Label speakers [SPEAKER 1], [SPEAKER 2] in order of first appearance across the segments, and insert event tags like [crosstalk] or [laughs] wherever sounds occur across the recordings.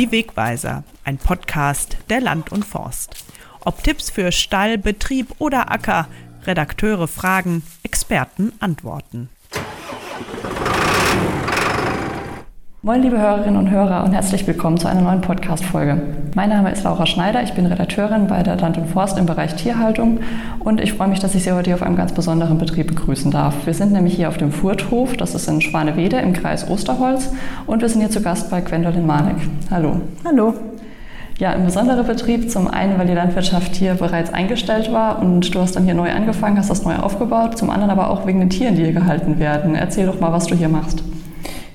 [SPEAKER 1] Die Wegweiser, ein Podcast der Land und Forst. Ob Tipps für Stall, Betrieb oder Acker, Redakteure fragen, Experten antworten.
[SPEAKER 2] Moin, liebe Hörerinnen und Hörer und herzlich willkommen zu einer neuen Podcast-Folge. Mein Name ist Laura Schneider, ich bin Redakteurin bei der Land und Forst im Bereich Tierhaltung und ich freue mich, dass ich Sie heute hier auf einem ganz besonderen Betrieb begrüßen darf. Wir sind nämlich hier auf dem Furthof, das ist in Schwanewede im Kreis Osterholz und wir sind hier zu Gast bei Gwendolyn Manek. Hallo.
[SPEAKER 3] Hallo.
[SPEAKER 2] Ja, ein besonderer Betrieb. Zum einen, weil die Landwirtschaft hier bereits eingestellt war und du hast dann hier neu angefangen, hast das neu aufgebaut. Zum anderen aber auch wegen den Tieren, die hier gehalten werden. Erzähl doch mal, was du hier machst.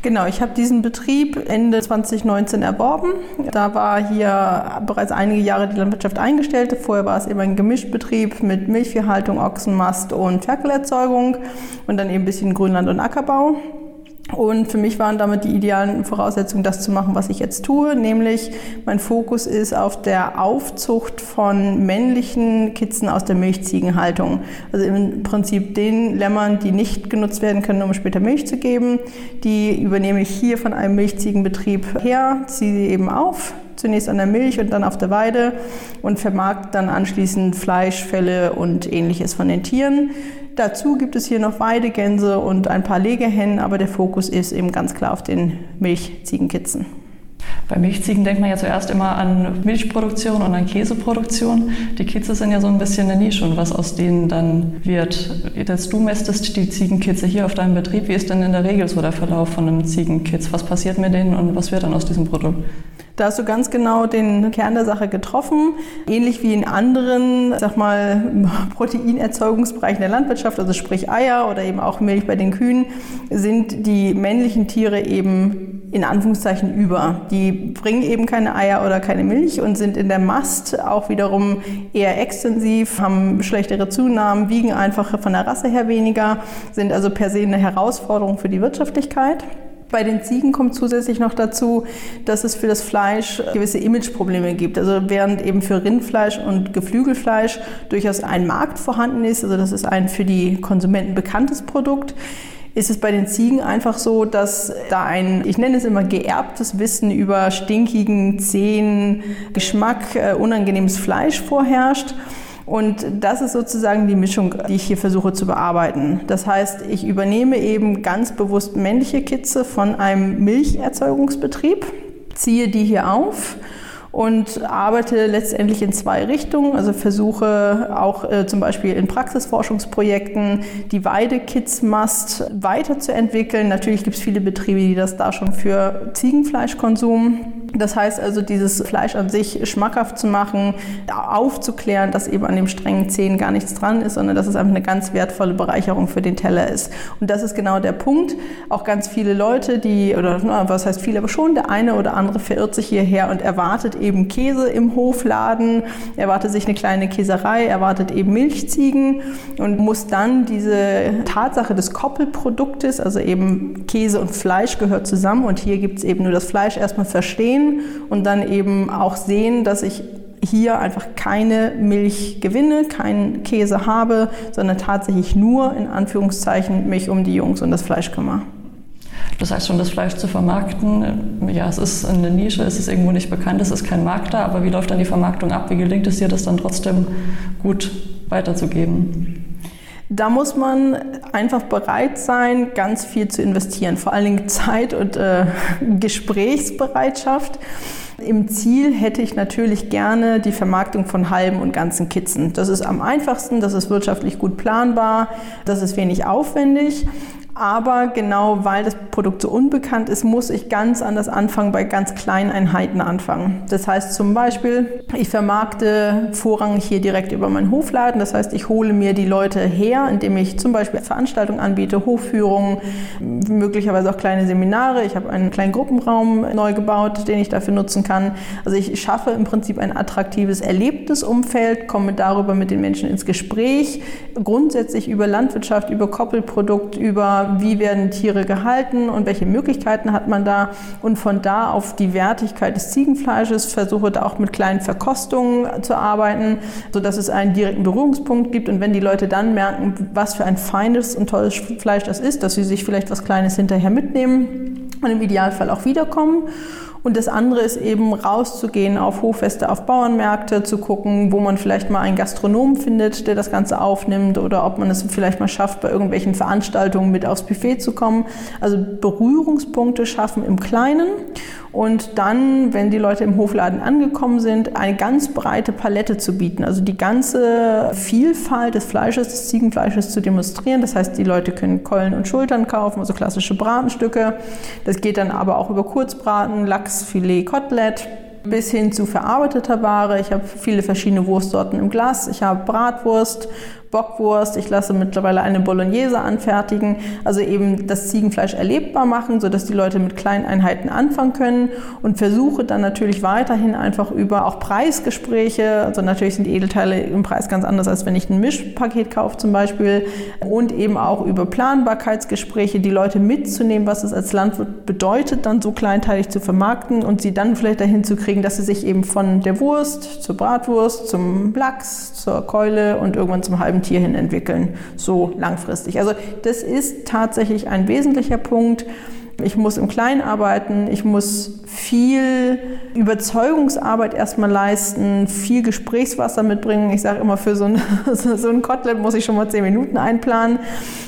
[SPEAKER 3] Genau, ich habe diesen Betrieb Ende 2019 erworben. Da war hier bereits einige Jahre die Landwirtschaft eingestellt. Vorher war es eben ein Gemischbetrieb mit Milchviehhaltung, Ochsenmast und Ferkelerzeugung und dann eben ein bisschen Grünland- und Ackerbau. Und für mich waren damit die idealen Voraussetzungen, das zu machen, was ich jetzt tue, nämlich mein Fokus ist auf der Aufzucht von männlichen Kitzen aus der Milchziegenhaltung. Also im Prinzip den Lämmern, die nicht genutzt werden können, um später Milch zu geben. Die übernehme ich hier von einem Milchziegenbetrieb her, ziehe sie eben auf, zunächst an der Milch und dann auf der Weide und vermarkt dann anschließend Fleisch, Felle und ähnliches von den Tieren. Dazu gibt es hier noch Weidegänse und ein paar Legehennen, aber der Fokus ist eben ganz klar auf den Milchziegenkitzen.
[SPEAKER 2] Bei Milchziegen denkt man ja zuerst immer an Milchproduktion und an Käseproduktion. Die Kitze sind ja so ein bisschen eine Nische und was aus denen dann wird. Jetzt du mästest die Ziegenkitze hier auf deinem Betrieb. Wie ist denn in der Regel so der Verlauf von einem Ziegenkitz? Was passiert mit denen und was wird dann aus diesem Produkt?
[SPEAKER 3] Da hast du ganz genau den Kern der Sache getroffen. Ähnlich wie in anderen, sag mal, [laughs] Proteinerzeugungsbereichen der Landwirtschaft, also sprich Eier oder eben auch Milch bei den Kühen, sind die männlichen Tiere eben in Anführungszeichen über. Die bringen eben keine Eier oder keine Milch und sind in der Mast auch wiederum eher extensiv, haben schlechtere Zunahmen, wiegen einfach von der Rasse her weniger, sind also per se eine Herausforderung für die Wirtschaftlichkeit. Bei den Ziegen kommt zusätzlich noch dazu, dass es für das Fleisch gewisse Imageprobleme gibt. Also während eben für Rindfleisch und Geflügelfleisch durchaus ein Markt vorhanden ist, also das ist ein für die Konsumenten bekanntes Produkt, ist es bei den Ziegen einfach so, dass da ein, ich nenne es immer geerbtes Wissen über stinkigen, zähen Geschmack, äh, unangenehmes Fleisch vorherrscht. Und das ist sozusagen die Mischung, die ich hier versuche zu bearbeiten. Das heißt, ich übernehme eben ganz bewusst männliche Kitze von einem Milcherzeugungsbetrieb, ziehe die hier auf und arbeite letztendlich in zwei Richtungen. Also versuche auch äh, zum Beispiel in Praxisforschungsprojekten die Weidekitzmast weiterzuentwickeln. Natürlich gibt es viele Betriebe, die das da schon für Ziegenfleischkonsum das heißt also, dieses Fleisch an sich schmackhaft zu machen, aufzuklären, dass eben an dem strengen Zehen gar nichts dran ist, sondern dass es einfach eine ganz wertvolle Bereicherung für den Teller ist. Und das ist genau der Punkt. Auch ganz viele Leute, die, oder was heißt viele, aber schon der eine oder andere verirrt sich hierher und erwartet eben Käse im Hofladen, erwartet sich eine kleine Käserei, erwartet eben Milchziegen und muss dann diese Tatsache des Koppelproduktes, also eben Käse und Fleisch gehört zusammen und hier gibt es eben nur das Fleisch erstmal verstehen und dann eben auch sehen, dass ich hier einfach keine Milch gewinne, keinen Käse habe, sondern tatsächlich nur in Anführungszeichen mich um die Jungs und das Fleisch kümmere.
[SPEAKER 2] Du sagst schon, das Fleisch zu vermarkten, ja, es ist eine Nische, es ist irgendwo nicht bekannt, es ist kein Markt da, aber wie läuft dann die Vermarktung ab? Wie gelingt es dir, das dann trotzdem gut weiterzugeben?
[SPEAKER 3] Da muss man einfach bereit sein, ganz viel zu investieren, vor allen Dingen Zeit und äh, [laughs] Gesprächsbereitschaft. Im Ziel hätte ich natürlich gerne die Vermarktung von halben und ganzen Kitzen. Das ist am einfachsten, das ist wirtschaftlich gut planbar, das ist wenig aufwendig. Aber genau weil das Produkt so unbekannt ist, muss ich ganz anders anfangen, bei ganz kleinen Einheiten anfangen. Das heißt zum Beispiel, ich vermarkte vorrangig hier direkt über meinen Hofladen. Das heißt, ich hole mir die Leute her, indem ich zum Beispiel Veranstaltungen anbiete, Hofführungen, möglicherweise auch kleine Seminare. Ich habe einen kleinen Gruppenraum neu gebaut, den ich dafür nutzen kann. Also ich schaffe im Prinzip ein attraktives Erlebnisumfeld, komme darüber mit den Menschen ins Gespräch, grundsätzlich über Landwirtschaft, über Koppelprodukt, über wie werden Tiere gehalten und welche Möglichkeiten hat man da. Und von da auf die Wertigkeit des Ziegenfleisches versuche da auch mit kleinen Verkostungen zu arbeiten, sodass es einen direkten Berührungspunkt gibt. Und wenn die Leute dann merken, was für ein feines und tolles Fleisch das ist, dass sie sich vielleicht was Kleines hinterher mitnehmen und im Idealfall auch wiederkommen. Und das andere ist eben rauszugehen auf Hochfeste, auf Bauernmärkte, zu gucken, wo man vielleicht mal einen Gastronom findet, der das Ganze aufnimmt oder ob man es vielleicht mal schafft, bei irgendwelchen Veranstaltungen mit aufs Buffet zu kommen. Also Berührungspunkte schaffen im Kleinen und dann, wenn die Leute im Hofladen angekommen sind, eine ganz breite Palette zu bieten. Also die ganze Vielfalt des Fleisches, des Ziegenfleisches zu demonstrieren. Das heißt, die Leute können Keulen und Schultern kaufen, also klassische Bratenstücke. Das geht dann aber auch über Kurzbraten, Lachs, Filet, Kotelett bis hin zu verarbeiteter Ware. Ich habe viele verschiedene Wurstsorten im Glas. Ich habe Bratwurst, Bockwurst. Ich lasse mittlerweile eine Bolognese anfertigen. Also eben das Ziegenfleisch erlebbar machen, sodass die Leute mit kleinen Einheiten anfangen können und versuche dann natürlich weiterhin einfach über auch Preisgespräche, also natürlich sind Edelteile im Preis ganz anders, als wenn ich ein Mischpaket kaufe zum Beispiel und eben auch über Planbarkeitsgespräche die Leute mitzunehmen, was es als Landwirt bedeutet, dann so kleinteilig zu vermarkten und sie dann vielleicht dahin zu kriegen, dass sie sich eben von der Wurst zur Bratwurst, zum Lachs, zur Keule und irgendwann zum halben Tier hin entwickeln, so langfristig. Also das ist tatsächlich ein wesentlicher Punkt. Ich muss im Kleinen arbeiten, ich muss viel Überzeugungsarbeit erstmal leisten, viel Gesprächswasser mitbringen. Ich sage immer, für so ein, [laughs] so ein Kotelett muss ich schon mal zehn Minuten einplanen.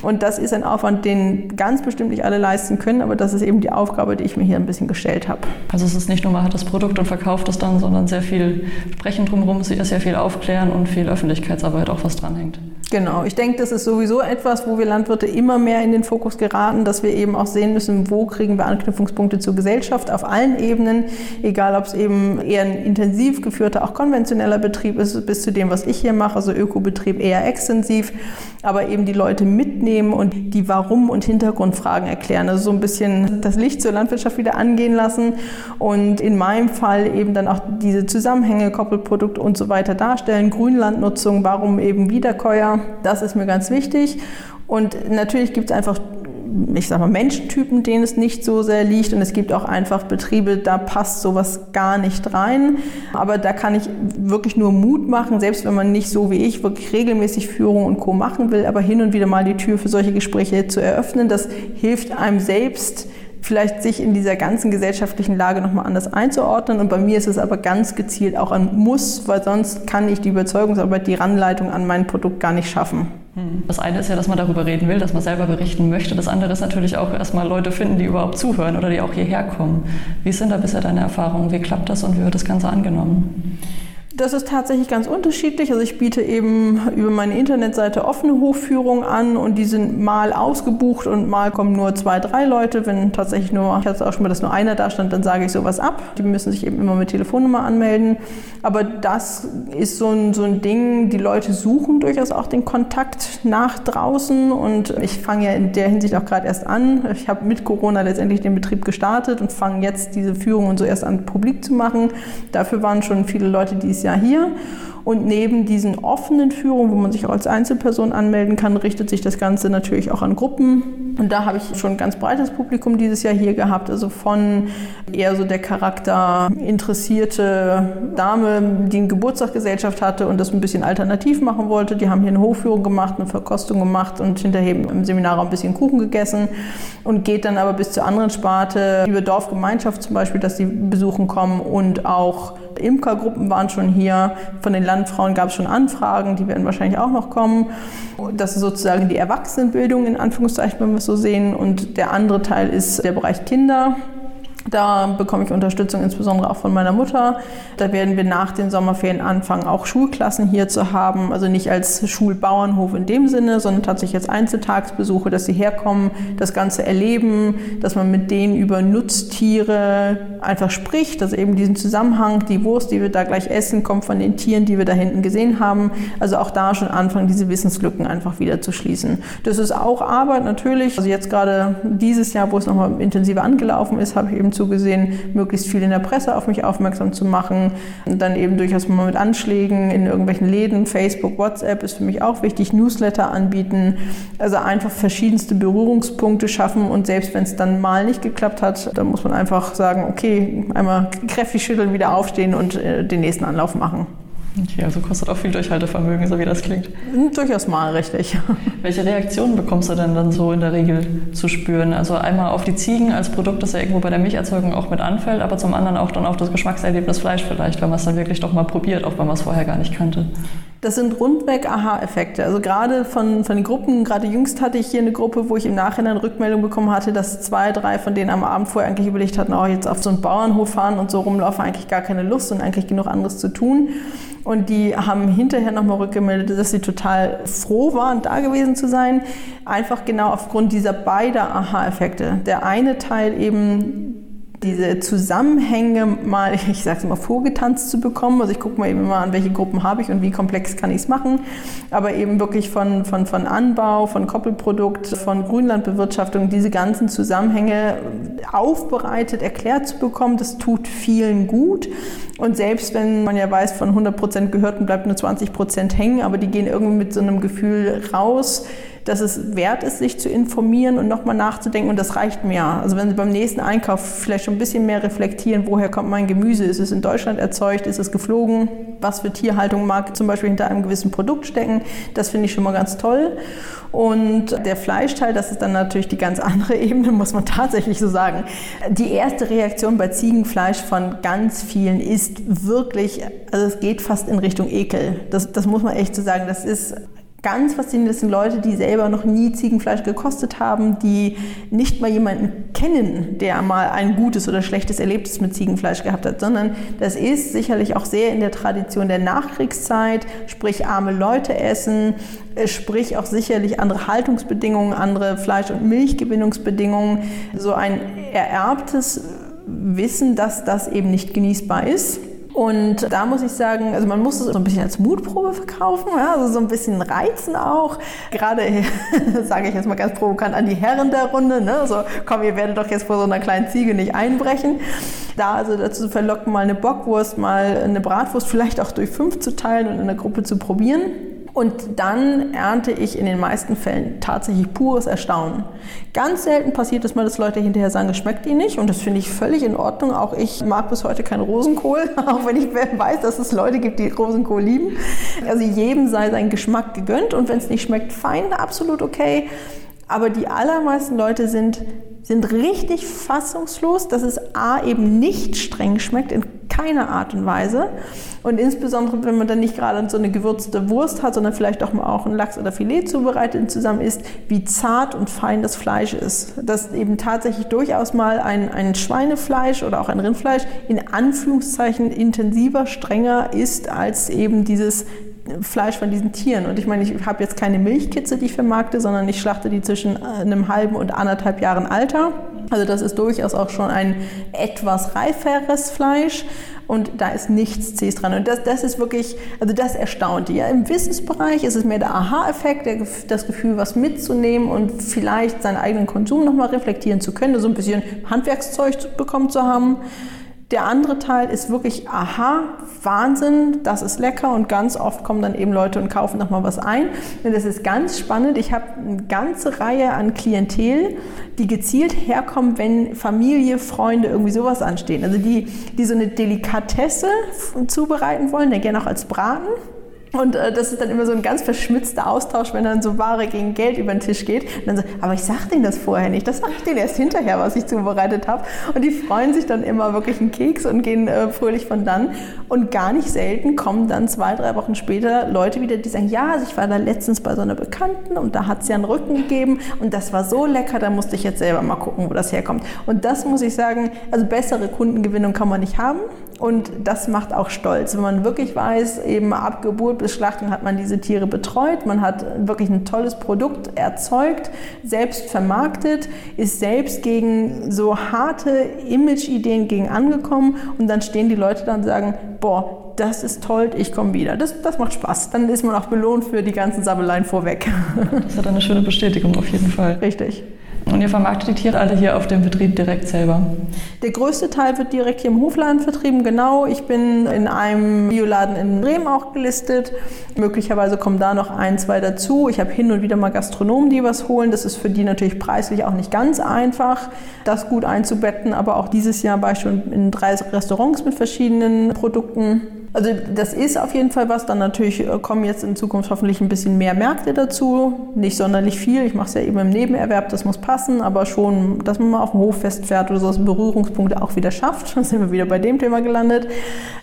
[SPEAKER 3] Und das ist ein Aufwand, den ganz bestimmt nicht alle leisten können, aber das ist eben die Aufgabe, die ich mir hier ein bisschen gestellt habe.
[SPEAKER 2] Also es ist nicht nur, man hat das Produkt und verkauft es dann, sondern sehr viel Sprechen drumherum, sehr viel aufklären und viel Öffentlichkeitsarbeit auch was dranhängt.
[SPEAKER 3] Genau, ich denke, das ist sowieso etwas, wo wir Landwirte immer mehr in den Fokus geraten, dass wir eben auch sehen müssen, wo kriegen wir Anknüpfungspunkte zur Gesellschaft auf allen Ebenen, egal ob es eben eher ein intensiv geführter, auch konventioneller Betrieb ist, bis zu dem, was ich hier mache, also Ökobetrieb eher extensiv, aber eben die Leute mitnehmen und die Warum- und Hintergrundfragen erklären. Also so ein bisschen das Licht zur Landwirtschaft wieder angehen lassen und in meinem Fall eben dann auch diese Zusammenhänge, Koppelprodukte und so weiter darstellen. Grünlandnutzung, warum eben Wiederkäuer, das ist mir ganz wichtig. Und natürlich gibt es einfach ich sag mal, Menschentypen, denen es nicht so sehr liegt. Und es gibt auch einfach Betriebe, da passt sowas gar nicht rein. Aber da kann ich wirklich nur Mut machen, selbst wenn man nicht so wie ich wirklich regelmäßig Führung und Co. machen will, aber hin und wieder mal die Tür für solche Gespräche zu eröffnen. Das hilft einem selbst, vielleicht sich in dieser ganzen gesellschaftlichen Lage nochmal anders einzuordnen. Und bei mir ist es aber ganz gezielt auch ein Muss, weil sonst kann ich die Überzeugungsarbeit, die Ranleitung an mein Produkt gar nicht schaffen.
[SPEAKER 2] Hm. Das eine ist ja, dass man darüber reden will, dass man selber berichten möchte. Das andere ist natürlich auch erstmal Leute finden, die überhaupt zuhören oder die auch hierher kommen. Wie sind da bisher deine Erfahrungen? Wie klappt das und wie wird das Ganze angenommen?
[SPEAKER 3] Das ist tatsächlich ganz unterschiedlich. Also ich biete eben über meine Internetseite offene Hochführungen an und die sind mal ausgebucht und mal kommen nur zwei, drei Leute. Wenn tatsächlich nur, ich hatte auch schon mal, dass nur einer da stand, dann sage ich sowas ab. Die müssen sich eben immer mit Telefonnummer anmelden. Aber das ist so ein, so ein Ding, die Leute suchen durchaus auch den Kontakt nach draußen und ich fange ja in der Hinsicht auch gerade erst an. Ich habe mit Corona letztendlich den Betrieb gestartet und fange jetzt diese Führung und so erst an publik zu machen. Dafür waren schon viele Leute, die es Jahr hier. Und neben diesen offenen Führungen, wo man sich auch als Einzelperson anmelden kann, richtet sich das Ganze natürlich auch an Gruppen. Und da habe ich schon ein ganz breites Publikum dieses Jahr hier gehabt, also von eher so der Charakter interessierte Dame, die eine Geburtstagsgesellschaft hatte und das ein bisschen alternativ machen wollte. Die haben hier eine Hochführung gemacht, eine Verkostung gemacht und hinterher im Seminar ein bisschen Kuchen gegessen und geht dann aber bis zur anderen Sparte über Dorfgemeinschaft zum Beispiel, dass die besuchen kommen und auch Imkergruppen waren schon hier. Von den Landfrauen gab es schon Anfragen, die werden wahrscheinlich auch noch kommen. Das ist sozusagen die Erwachsenenbildung in Anführungszeichen, wenn wir es so sehen. Und der andere Teil ist der Bereich Kinder. Da bekomme ich Unterstützung insbesondere auch von meiner Mutter. Da werden wir nach den Sommerferien anfangen, auch Schulklassen hier zu haben. Also nicht als Schulbauernhof in dem Sinne, sondern tatsächlich als Einzeltagsbesuche, dass sie herkommen, das Ganze erleben, dass man mit denen über Nutztiere einfach spricht, dass eben diesen Zusammenhang, die Wurst, die wir da gleich essen, kommt von den Tieren, die wir da hinten gesehen haben. Also auch da schon anfangen, diese Wissenslücken einfach wieder zu schließen. Das ist auch Arbeit natürlich. Also jetzt gerade dieses Jahr, wo es nochmal intensiver angelaufen ist, habe ich eben zugesehen, möglichst viel in der Presse auf mich aufmerksam zu machen. Und dann eben durchaus mal mit Anschlägen in irgendwelchen Läden, Facebook, WhatsApp ist für mich auch wichtig, Newsletter anbieten. Also einfach verschiedenste Berührungspunkte schaffen und selbst wenn es dann mal nicht geklappt hat, dann muss man einfach sagen, okay, einmal kräftig schütteln, wieder aufstehen und äh, den nächsten Anlauf machen.
[SPEAKER 2] Okay, also kostet auch viel Durchhaltevermögen, so wie das klingt.
[SPEAKER 3] Durchaus mal, richtig. [laughs]
[SPEAKER 2] Welche Reaktionen bekommst du denn dann so in der Regel zu spüren? Also einmal auf die Ziegen als Produkt, das ja irgendwo bei der Milcherzeugung auch mit anfällt, aber zum anderen auch dann auf das Geschmackserlebnis Fleisch vielleicht, wenn man es dann wirklich doch mal probiert, auch wenn man es vorher gar nicht kannte.
[SPEAKER 3] Das sind rundweg Aha-Effekte. Also gerade von, von den Gruppen, gerade jüngst hatte ich hier eine Gruppe, wo ich im Nachhinein Rückmeldung bekommen hatte, dass zwei, drei von denen am Abend vorher eigentlich überlegt hatten, oh, jetzt auf so einen Bauernhof fahren und so rumlaufen, eigentlich gar keine Lust und eigentlich genug anderes zu tun. Und die haben hinterher nochmal rückgemeldet, dass sie total froh waren, da gewesen zu sein. Einfach genau aufgrund dieser beiden Aha-Effekte. Der eine Teil eben diese Zusammenhänge mal, [laughs] ich sage es mal, vorgetanzt zu bekommen. Also ich gucke mal eben immer an, welche Gruppen habe ich und wie komplex kann ich es machen. Aber eben wirklich von, von, von Anbau, von Koppelprodukt, von Grünlandbewirtschaftung, diese ganzen Zusammenhänge aufbereitet, erklärt zu bekommen, das tut vielen gut. Und selbst wenn man ja weiß, von 100 Prozent Gehörten bleibt nur 20 Prozent hängen, aber die gehen irgendwie mit so einem Gefühl raus, dass es wert ist, sich zu informieren und nochmal nachzudenken. Und das reicht mir. Also wenn Sie beim nächsten Einkauf vielleicht schon ein bisschen mehr reflektieren, woher kommt mein Gemüse? Ist es in Deutschland erzeugt? Ist es geflogen? Was für Tierhaltung mag zum Beispiel hinter einem gewissen Produkt stecken? Das finde ich schon mal ganz toll. Und der Fleischteil, das ist dann natürlich die ganz andere [laughs] Ebene, muss man tatsächlich so sagen. Die erste Reaktion bei Ziegenfleisch von ganz vielen ist wirklich, also es geht fast in Richtung Ekel. Das, das muss man echt so sagen. Das ist ganz faszinierend. Das sind Leute, die selber noch nie Ziegenfleisch gekostet haben, die nicht mal jemanden kennen, der mal ein gutes oder schlechtes Erlebnis mit Ziegenfleisch gehabt hat, sondern das ist sicherlich auch sehr in der Tradition der Nachkriegszeit, sprich arme Leute essen, äh, sprich auch sicherlich andere Haltungsbedingungen, andere Fleisch- und Milchgewinnungsbedingungen, so ein ererbtes Wissen, dass das eben nicht genießbar ist. Und da muss ich sagen, also man muss es so ein bisschen als Mutprobe verkaufen, ja, also so ein bisschen reizen auch. Gerade, [laughs] sage ich jetzt mal ganz provokant, an die Herren der Runde, ne? so komm, ihr werdet doch jetzt vor so einer kleinen Ziege nicht einbrechen. Da also dazu verlocken, mal eine Bockwurst, mal eine Bratwurst vielleicht auch durch fünf zu teilen und in der Gruppe zu probieren. Und dann ernte ich in den meisten Fällen tatsächlich pures Erstaunen. Ganz selten passiert es mal, dass Leute hinterher sagen, es schmeckt ihnen nicht. Und das finde ich völlig in Ordnung. Auch ich mag bis heute keinen Rosenkohl, [laughs] auch wenn ich weiß, dass es Leute gibt, die Rosenkohl lieben. Also jedem sei sein Geschmack gegönnt. Und wenn es nicht schmeckt, fein, absolut okay. Aber die allermeisten Leute sind, sind richtig fassungslos, dass es A eben nicht streng schmeckt, in keiner Art und Weise. Und insbesondere, wenn man dann nicht gerade so eine gewürzte Wurst hat, sondern vielleicht auch mal auch ein Lachs oder Filet zubereitet und zusammen isst, wie zart und fein das Fleisch ist. Dass eben tatsächlich durchaus mal ein, ein Schweinefleisch oder auch ein Rindfleisch in Anführungszeichen intensiver, strenger ist als eben dieses Fleisch von diesen Tieren. Und ich meine, ich habe jetzt keine Milchkitze, die ich vermarkte, sondern ich schlachte die zwischen einem halben und anderthalb Jahren Alter. Also das ist durchaus auch schon ein etwas reiferes Fleisch und da ist nichts Zähes dran. Und das, das ist wirklich, also das erstaunt. Ja, Im Wissensbereich ist es mehr der Aha-Effekt, das Gefühl, was mitzunehmen und vielleicht seinen eigenen Konsum nochmal reflektieren zu können, so ein bisschen Handwerkszeug bekommen zu haben. Der andere Teil ist wirklich, aha, Wahnsinn, das ist lecker und ganz oft kommen dann eben Leute und kaufen nochmal was ein. Und das ist ganz spannend. Ich habe eine ganze Reihe an Klientel, die gezielt herkommen, wenn Familie, Freunde irgendwie sowas anstehen. Also die, die so eine Delikatesse zubereiten wollen, der gerne auch als Braten und äh, das ist dann immer so ein ganz verschmitzter Austausch, wenn dann so Ware gegen Geld über den Tisch geht. Und dann so, aber ich sag denen das vorher nicht, das sag ich denen erst hinterher, was ich zubereitet habe. Und die freuen sich dann immer wirklich einen Keks und gehen äh, fröhlich von dann. Und gar nicht selten kommen dann zwei, drei Wochen später Leute wieder, die sagen, ja, also ich war da letztens bei so einer Bekannten und da hat sie einen Rücken gegeben und das war so lecker, da musste ich jetzt selber mal gucken, wo das herkommt. Und das muss ich sagen, also bessere Kundengewinnung kann man nicht haben. Und das macht auch stolz, wenn man wirklich weiß, eben ab Geburt bis Schlachtung hat man diese Tiere betreut, man hat wirklich ein tolles Produkt erzeugt, selbst vermarktet, ist selbst gegen so harte Image-Ideen gegen angekommen und dann stehen die Leute da und sagen, boah, das ist toll, ich komme wieder. Das, das macht Spaß. Dann ist man auch belohnt für die ganzen Sabbeleien vorweg.
[SPEAKER 2] Das hat eine schöne Bestätigung auf jeden Fall.
[SPEAKER 3] Richtig.
[SPEAKER 2] Und ihr vermarktet die Tiere alle hier auf dem Betrieb direkt selber?
[SPEAKER 3] Der größte Teil wird direkt hier im Hofladen vertrieben, genau. Ich bin in einem Bioladen in Bremen auch gelistet. Möglicherweise kommen da noch ein, zwei dazu. Ich habe hin und wieder mal Gastronomen, die was holen. Das ist für die natürlich preislich auch nicht ganz einfach, das gut einzubetten. Aber auch dieses Jahr war ich schon in drei Restaurants mit verschiedenen Produkten. Also das ist auf jeden Fall was. Dann natürlich äh, kommen jetzt in Zukunft hoffentlich ein bisschen mehr Märkte dazu. Nicht sonderlich viel. Ich mache es ja eben im Nebenerwerb, das muss passen, aber schon, dass man mal auf dem Hof festfährt oder so, dass Berührungspunkte auch wieder schafft. [laughs] Dann sind wir wieder bei dem Thema gelandet.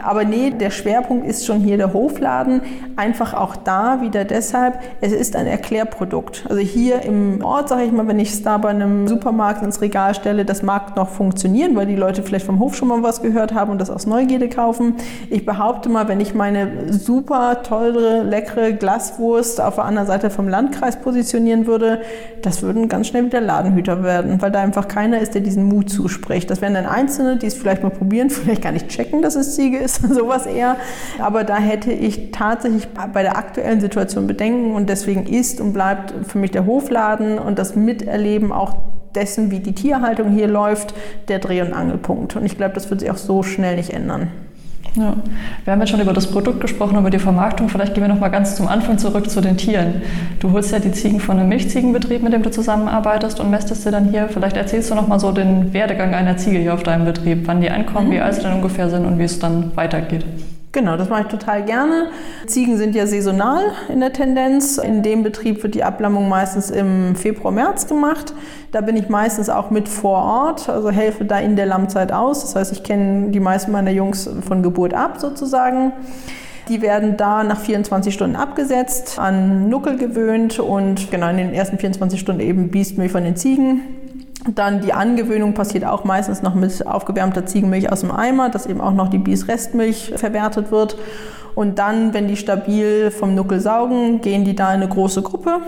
[SPEAKER 3] Aber nee, der Schwerpunkt ist schon hier der Hofladen. Einfach auch da wieder deshalb, es ist ein Erklärprodukt. Also hier im Ort, sage ich mal, wenn ich es da bei einem Supermarkt ins Regal stelle, das mag noch funktionieren, weil die Leute vielleicht vom Hof schon mal was gehört haben und das aus Neugierde kaufen. Ich behaupte mal, wenn ich meine super teure, leckere Glaswurst auf der anderen Seite vom Landkreis positionieren würde, das würden ganz schnell wieder Ladenhüter werden, weil da einfach keiner ist, der diesen Mut zuspricht. Das wären dann Einzelne, die es vielleicht mal probieren, [laughs] vielleicht gar nicht checken, dass es Ziege ist, [laughs] sowas eher. Aber da hätte ich tatsächlich bei der aktuellen Situation Bedenken und deswegen ist und bleibt für mich der Hofladen und das Miterleben auch dessen, wie die Tierhaltung hier läuft, der Dreh- und Angelpunkt. Und ich glaube, das wird sich auch so schnell nicht ändern.
[SPEAKER 2] Ja. Wir haben jetzt schon über das Produkt gesprochen, über die Vermarktung. Vielleicht gehen wir noch mal ganz zum Anfang zurück zu den Tieren. Du holst ja die Ziegen von einem Milchziegenbetrieb, mit dem du zusammenarbeitest und mästest sie dann hier. Vielleicht erzählst du noch mal so den Werdegang einer Ziege hier auf deinem Betrieb, wann die ankommen, mhm. wie alt sie dann ungefähr sind und wie es dann weitergeht.
[SPEAKER 3] Genau, das mache ich total gerne. Ziegen sind ja saisonal in der Tendenz. In dem Betrieb wird die Ablammung meistens im Februar, März gemacht. Da bin ich meistens auch mit vor Ort, also helfe da in der Lammzeit aus. Das heißt, ich kenne die meisten meiner Jungs von Geburt ab sozusagen. Die werden da nach 24 Stunden abgesetzt, an Nuckel gewöhnt und genau in den ersten 24 Stunden eben Biestmilch von den Ziegen. Dann die Angewöhnung passiert auch meistens noch mit aufgewärmter Ziegenmilch aus dem Eimer, dass eben auch noch die Biesrestmilch verwertet wird. Und dann, wenn die stabil vom Nuckel saugen, gehen die da in eine große Gruppe.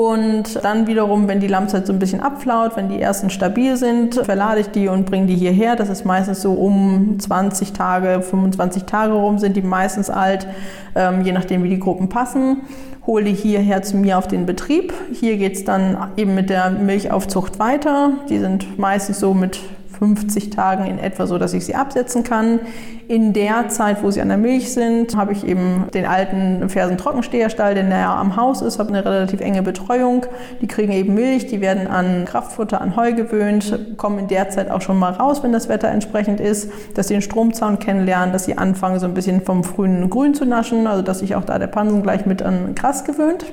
[SPEAKER 3] Und dann wiederum, wenn die Lammzeit so ein bisschen abflaut, wenn die ersten stabil sind, verlade ich die und bringe die hierher. Das ist meistens so um 20 Tage, 25 Tage rum sind die meistens alt, ähm, je nachdem wie die Gruppen passen hole die hierher zu mir auf den Betrieb. Hier geht es dann eben mit der Milchaufzucht weiter. Die sind meistens so mit 50 Tagen in etwa so, dass ich sie absetzen kann. In der Zeit, wo sie an der Milch sind, habe ich eben den alten Fersen-Trockensteherstall, der näher am Haus ist, habe eine relativ enge Betreuung. Die kriegen eben Milch, die werden an Kraftfutter, an Heu gewöhnt, kommen in der Zeit auch schon mal raus, wenn das Wetter entsprechend ist, dass sie den Stromzaun kennenlernen, dass sie anfangen, so ein bisschen vom frühen Grün zu naschen, also dass sich auch da der Pansen gleich mit an Gras gewöhnt.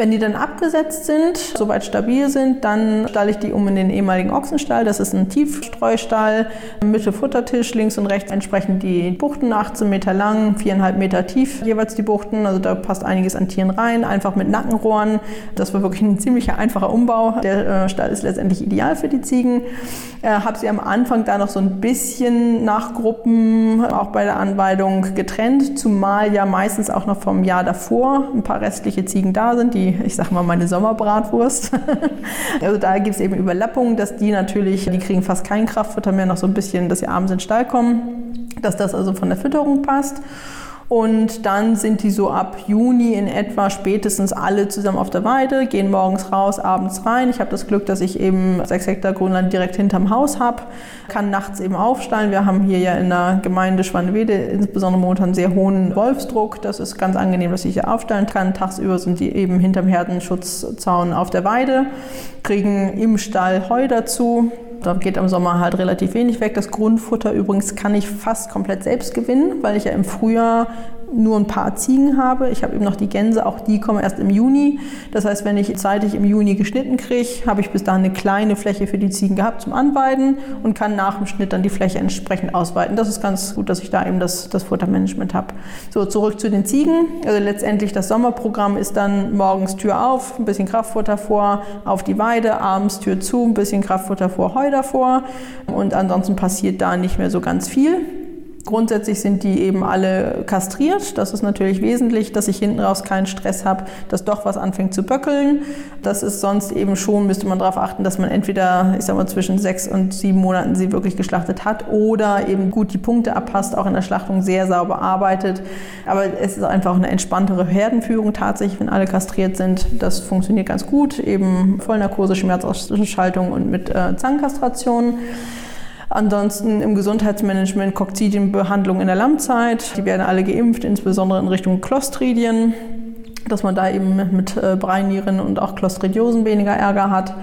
[SPEAKER 3] Wenn die dann abgesetzt sind, soweit stabil sind, dann stalle ich die um in den ehemaligen Ochsenstall. Das ist ein Tiefstreustall, Mitte Futtertisch, links und rechts entsprechend die Buchten, 18 Meter lang, 4,5 Meter tief jeweils die Buchten. Also da passt einiges an Tieren rein, einfach mit Nackenrohren. Das war wirklich ein ziemlich einfacher Umbau. Der äh, Stall ist letztendlich ideal für die Ziegen. Äh, habe sie am Anfang da noch so ein bisschen nach Gruppen, auch bei der Anweidung getrennt, zumal ja meistens auch noch vom Jahr davor ein paar restliche Ziegen da sind, die ich sag mal, meine Sommerbratwurst. [laughs] also da gibt es eben Überlappungen, dass die natürlich, die kriegen fast kein Kraftfutter mehr, noch so ein bisschen, dass sie abends in den Stall kommen, dass das also von der Fütterung passt. Und dann sind die so ab Juni in etwa spätestens alle zusammen auf der Weide, gehen morgens raus, abends rein. Ich habe das Glück, dass ich eben sechs Hektar Grünland direkt hinterm Haus habe, kann nachts eben aufstallen. Wir haben hier ja in der Gemeinde Schwanewede insbesondere momentan einen sehr hohen Wolfsdruck. Das ist ganz angenehm, dass ich hier aufstallen kann. Tagsüber sind die eben hinterm Herdenschutzzaun auf der Weide, kriegen im Stall Heu dazu. Da geht im Sommer halt relativ wenig weg. Das Grundfutter übrigens kann ich fast komplett selbst gewinnen, weil ich ja im Frühjahr nur ein paar Ziegen habe. Ich habe eben noch die Gänse, auch die kommen erst im Juni. Das heißt, wenn ich zeitig im Juni geschnitten kriege, habe ich bis dahin eine kleine Fläche für die Ziegen gehabt zum Anweiden und kann nach dem Schnitt dann die Fläche entsprechend ausweiten. Das ist ganz gut, dass ich da eben das, das Futtermanagement habe. So, zurück zu den Ziegen. Also letztendlich das Sommerprogramm ist dann morgens Tür auf, ein bisschen Kraftfutter vor, auf die Weide, abends Tür zu, ein bisschen Kraftfutter vor, Heu davor und ansonsten passiert da nicht mehr so ganz viel. Grundsätzlich sind die eben alle kastriert. Das ist natürlich wesentlich, dass ich hinten raus keinen Stress habe, dass doch was anfängt zu böckeln. Das ist sonst eben schon, müsste man darauf achten, dass man entweder, ich sag mal, zwischen sechs und sieben Monaten sie wirklich geschlachtet hat oder eben gut die Punkte abpasst, auch in der Schlachtung sehr sauber arbeitet. Aber es ist einfach eine entspanntere Herdenführung tatsächlich, wenn alle kastriert sind. Das funktioniert ganz gut, eben Vollnarkose, Schmerzausschaltung und mit äh, Zahnkastration. Ansonsten im Gesundheitsmanagement Kokzidienbehandlung in der Lammzeit. Die werden alle geimpft, insbesondere in Richtung Clostridien, dass man da eben mit äh, Breinieren und auch Clostridiosen weniger Ärger hat.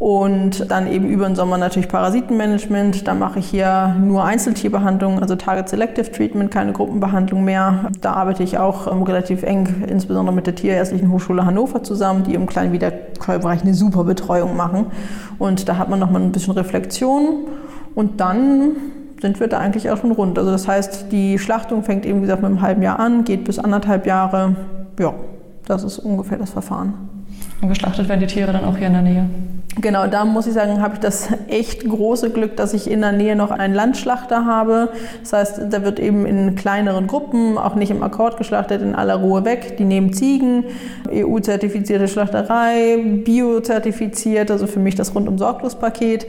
[SPEAKER 3] Und dann eben über den Sommer natürlich Parasitenmanagement. Da mache ich hier nur Einzeltierbehandlung, also Target Selective Treatment, keine Gruppenbehandlung mehr. Da arbeite ich auch ähm, relativ eng, insbesondere mit der Tierärztlichen Hochschule Hannover zusammen, die im kleinen Wiederkäubereich eine super Betreuung machen. Und da hat man nochmal ein bisschen Reflexion. Und dann sind wir da eigentlich auch schon rund. Also das heißt, die Schlachtung fängt eben, wie gesagt, mit einem halben Jahr an, geht bis anderthalb Jahre. Ja, das ist ungefähr das Verfahren.
[SPEAKER 2] Und geschlachtet werden die Tiere dann auch hier in der Nähe?
[SPEAKER 3] Genau, da muss ich sagen, habe ich das echt große Glück, dass ich in der Nähe noch einen Landschlachter habe. Das heißt, da wird eben in kleineren Gruppen, auch nicht im Akkord geschlachtet, in aller Ruhe weg. Die nehmen Ziegen, EU-zertifizierte Schlachterei, bio-zertifiziert, also für mich das rundum sorglos Paket.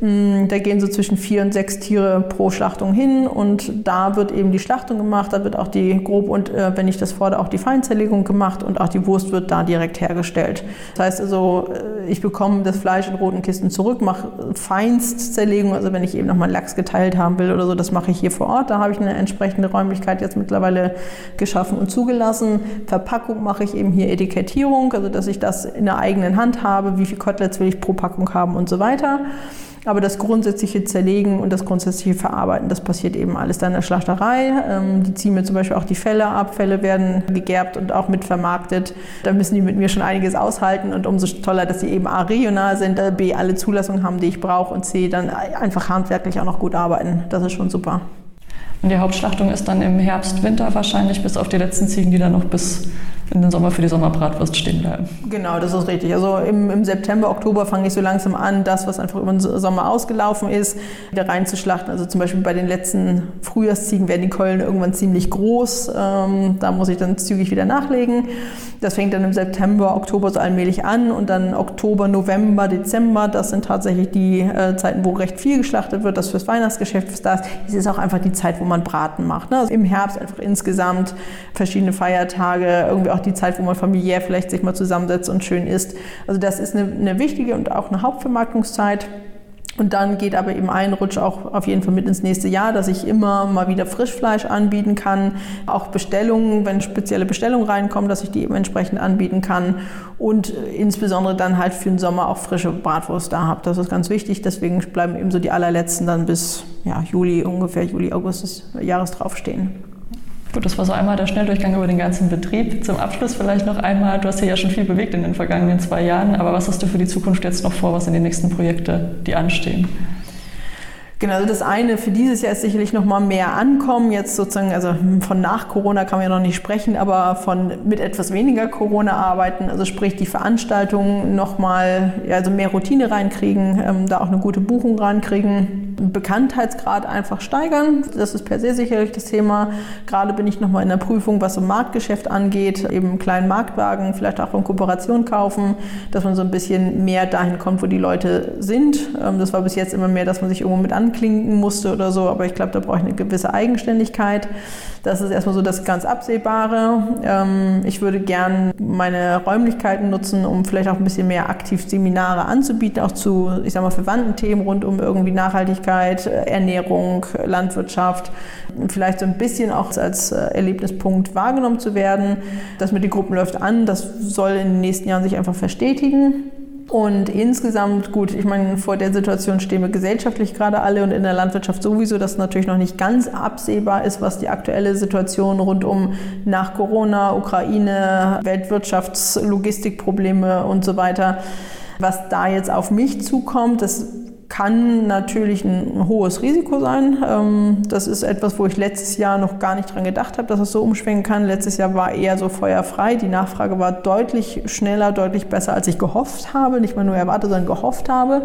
[SPEAKER 3] Da gehen so zwischen vier und sechs Tiere pro Schlachtung hin und da wird eben die Schlachtung gemacht, da wird auch die grob und äh, wenn ich das fordere, auch die Feinzerlegung gemacht und auch die Wurst wird da direkt hergestellt. Das heißt also, äh, ich bekomme das Fleisch in roten Kisten zurück, mache Feinstzerlegung, also wenn ich eben nochmal Lachs geteilt haben will oder so, das mache ich hier vor Ort. Da habe ich eine entsprechende Räumlichkeit jetzt mittlerweile geschaffen und zugelassen. Verpackung mache ich eben hier Etikettierung, also dass ich das in der eigenen Hand habe, wie viele Koteletts will ich pro Packung haben und so weiter. Aber das grundsätzliche Zerlegen und das grundsätzliche Verarbeiten, das passiert eben alles dann in der Schlachterei. Ähm, die ziehen mir zum Beispiel auch die Felle ab. Felle werden gegerbt und auch mit vermarktet. Da müssen die mit mir schon einiges aushalten und umso toller, dass sie eben A, regional sind, B, alle Zulassungen haben, die ich brauche und C, dann einfach handwerklich auch noch gut arbeiten. Das ist schon super.
[SPEAKER 2] Und die Hauptschlachtung ist dann im Herbst, Winter wahrscheinlich, bis auf die letzten Ziegen, die dann noch bis in den Sommer für die Sommerbratwurst stehen bleiben.
[SPEAKER 3] Genau, das ist richtig. Also im, im September, Oktober fange ich so langsam an, das, was einfach über den Sommer ausgelaufen ist, wieder reinzuschlachten. Also zum Beispiel bei den letzten Frühjahrsziegen werden die Keulen irgendwann ziemlich groß. Ähm, da muss ich dann zügig wieder nachlegen. Das fängt dann im September, Oktober so allmählich an und dann Oktober, November, Dezember, das sind tatsächlich die äh, Zeiten, wo recht viel geschlachtet wird. Das fürs Weihnachtsgeschäft, fürs das. Es ist auch einfach die Zeit, wo man Braten macht. Ne? Also Im Herbst einfach insgesamt verschiedene Feiertage, irgendwie auch die Zeit, wo man familiär vielleicht sich mal zusammensetzt und schön isst. Also das ist eine, eine wichtige und auch eine Hauptvermarktungszeit. Und dann geht aber eben ein Rutsch auch auf jeden Fall mit ins nächste Jahr, dass ich immer mal wieder Frischfleisch anbieten kann. Auch Bestellungen, wenn spezielle Bestellungen reinkommen, dass ich die eben entsprechend anbieten kann. Und insbesondere dann halt für den Sommer auch frische Bratwurst da habe. Das ist ganz wichtig. Deswegen bleiben eben so die allerletzten dann bis ja, Juli, ungefähr Juli, August des Jahres draufstehen.
[SPEAKER 2] Gut, das war so einmal der Schnelldurchgang über den ganzen Betrieb. Zum Abschluss vielleicht noch einmal, du hast ja schon viel bewegt in den vergangenen zwei Jahren, aber was hast du für die Zukunft jetzt noch vor? Was sind die nächsten Projekte, die anstehen?
[SPEAKER 3] Genau, also das eine für dieses Jahr ist sicherlich noch mal mehr ankommen. Jetzt sozusagen, also von nach Corona kann man ja noch nicht sprechen, aber von mit etwas weniger Corona arbeiten. Also sprich die Veranstaltungen noch mal, ja, also mehr Routine reinkriegen, ähm, da auch eine gute Buchung reinkriegen, Bekanntheitsgrad einfach steigern. Das ist per se sicherlich das Thema. Gerade bin ich noch mal in der Prüfung, was so Marktgeschäft angeht, eben einen kleinen Marktwagen, vielleicht auch in Kooperation kaufen, dass man so ein bisschen mehr dahin kommt, wo die Leute sind. Ähm, das war bis jetzt immer mehr, dass man sich irgendwo mit an anklinken musste oder so, aber ich glaube, da brauche ich eine gewisse Eigenständigkeit. Das ist erstmal so das ganz Absehbare. Ähm, ich würde gern meine Räumlichkeiten nutzen, um vielleicht auch ein bisschen mehr aktiv Seminare anzubieten, auch zu, ich sag mal, verwandten Themen rund um irgendwie Nachhaltigkeit, Ernährung, Landwirtschaft. Vielleicht so ein bisschen auch als äh, Erlebnispunkt wahrgenommen zu werden. Das mit den Gruppen läuft an, das soll in den nächsten Jahren sich einfach verstetigen. Und insgesamt, gut, ich meine, vor der Situation stehen wir gesellschaftlich gerade alle und in der Landwirtschaft sowieso, dass natürlich noch nicht ganz absehbar ist, was die aktuelle Situation rund um nach Corona, Ukraine, Weltwirtschaftslogistikprobleme und so weiter, was da jetzt auf mich zukommt. Das kann natürlich ein hohes Risiko sein. Ähm, das ist etwas, wo ich letztes Jahr noch gar nicht dran gedacht habe, dass es so umschwenken kann. Letztes Jahr war eher so feuerfrei. Die Nachfrage war deutlich schneller, deutlich besser, als ich gehofft habe. Nicht mal nur erwartet, sondern gehofft habe.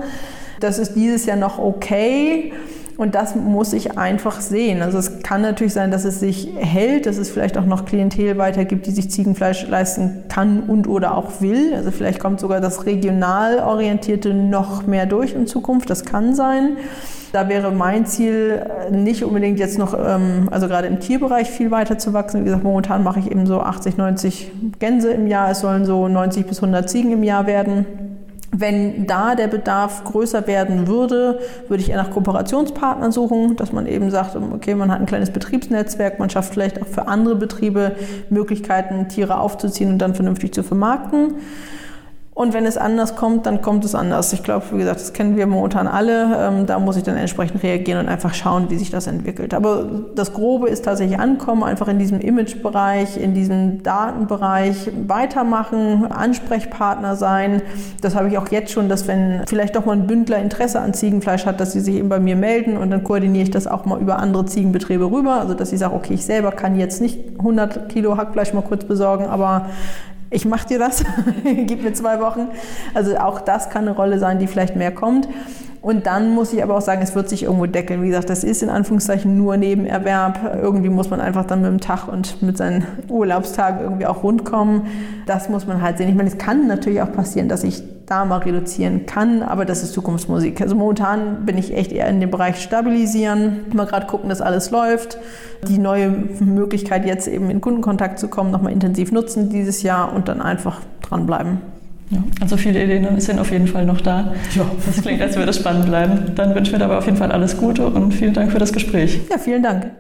[SPEAKER 3] Das ist dieses Jahr noch okay. Und das muss ich einfach sehen. Also es kann natürlich sein, dass es sich hält, dass es vielleicht auch noch Klientel weitergibt, die sich Ziegenfleisch leisten kann und oder auch will. Also vielleicht kommt sogar das regional orientierte noch mehr durch in Zukunft. Das kann sein. Da wäre mein Ziel nicht unbedingt jetzt noch, ähm, also gerade im Tierbereich viel weiter zu wachsen. Wie gesagt, momentan mache ich eben so 80, 90 Gänse im Jahr. Es sollen so 90 bis 100 Ziegen im Jahr werden. Wenn da der Bedarf größer werden würde, würde ich eher nach Kooperationspartnern suchen, dass man eben sagt, okay, man hat ein kleines Betriebsnetzwerk, man schafft vielleicht auch für andere Betriebe Möglichkeiten, Tiere aufzuziehen und dann vernünftig zu vermarkten. Und wenn es anders kommt, dann kommt es anders. Ich glaube, wie gesagt, das kennen wir momentan alle. Ähm, da muss ich dann entsprechend reagieren und einfach schauen, wie sich das entwickelt. Aber das Grobe ist tatsächlich ankommen, einfach in diesem Imagebereich, in diesem Datenbereich weitermachen, Ansprechpartner sein. Das habe ich auch jetzt schon, dass wenn vielleicht doch mal ein Bündler Interesse an Ziegenfleisch hat, dass sie sich eben bei mir melden und dann koordiniere ich das auch mal über andere Ziegenbetriebe rüber. Also dass ich sage, okay, ich selber kann jetzt nicht 100 Kilo Hackfleisch mal kurz besorgen, aber ich mache dir das, [laughs] gib mir zwei Wochen. Also auch das kann eine Rolle sein, die vielleicht mehr kommt. Und dann muss ich aber auch sagen, es wird sich irgendwo deckeln. Wie gesagt, das ist in Anführungszeichen nur Nebenerwerb. Irgendwie muss man einfach dann mit dem Tag und mit seinen Urlaubstagen irgendwie auch rundkommen. Das muss man halt sehen. Ich meine, es kann natürlich auch passieren, dass ich da mal reduzieren kann, aber das ist Zukunftsmusik. Also momentan bin ich echt eher in dem Bereich stabilisieren, mal gerade gucken, dass alles läuft. Die neue Möglichkeit jetzt eben in Kundenkontakt zu kommen, nochmal intensiv nutzen dieses Jahr und dann einfach dranbleiben.
[SPEAKER 2] Ja, also viele Ideen sind auf jeden Fall noch da. Ja. Das klingt, als würde es spannend bleiben. Dann wünschen wir dabei auf jeden Fall alles Gute und vielen Dank für das Gespräch.
[SPEAKER 3] Ja, vielen Dank.